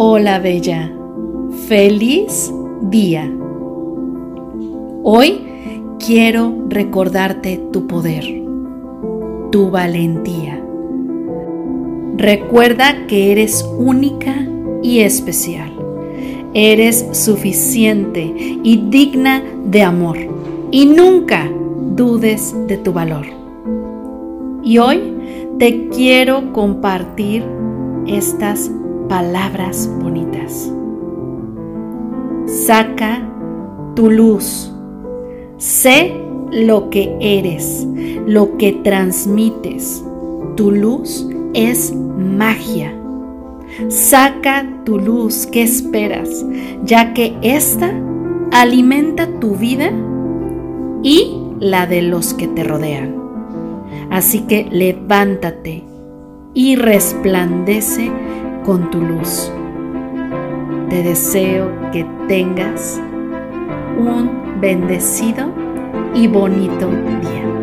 Hola Bella, feliz día. Hoy quiero recordarte tu poder, tu valentía. Recuerda que eres única y especial. Eres suficiente y digna de amor. Y nunca dudes de tu valor. Y hoy te quiero compartir estas palabras bonitas. Saca tu luz. Sé lo que eres, lo que transmites. Tu luz es magia. Saca tu luz, ¿qué esperas? Ya que esta alimenta tu vida y la de los que te rodean. Así que levántate y resplandece con tu luz. Te deseo que tengas un bendecido y bonito día.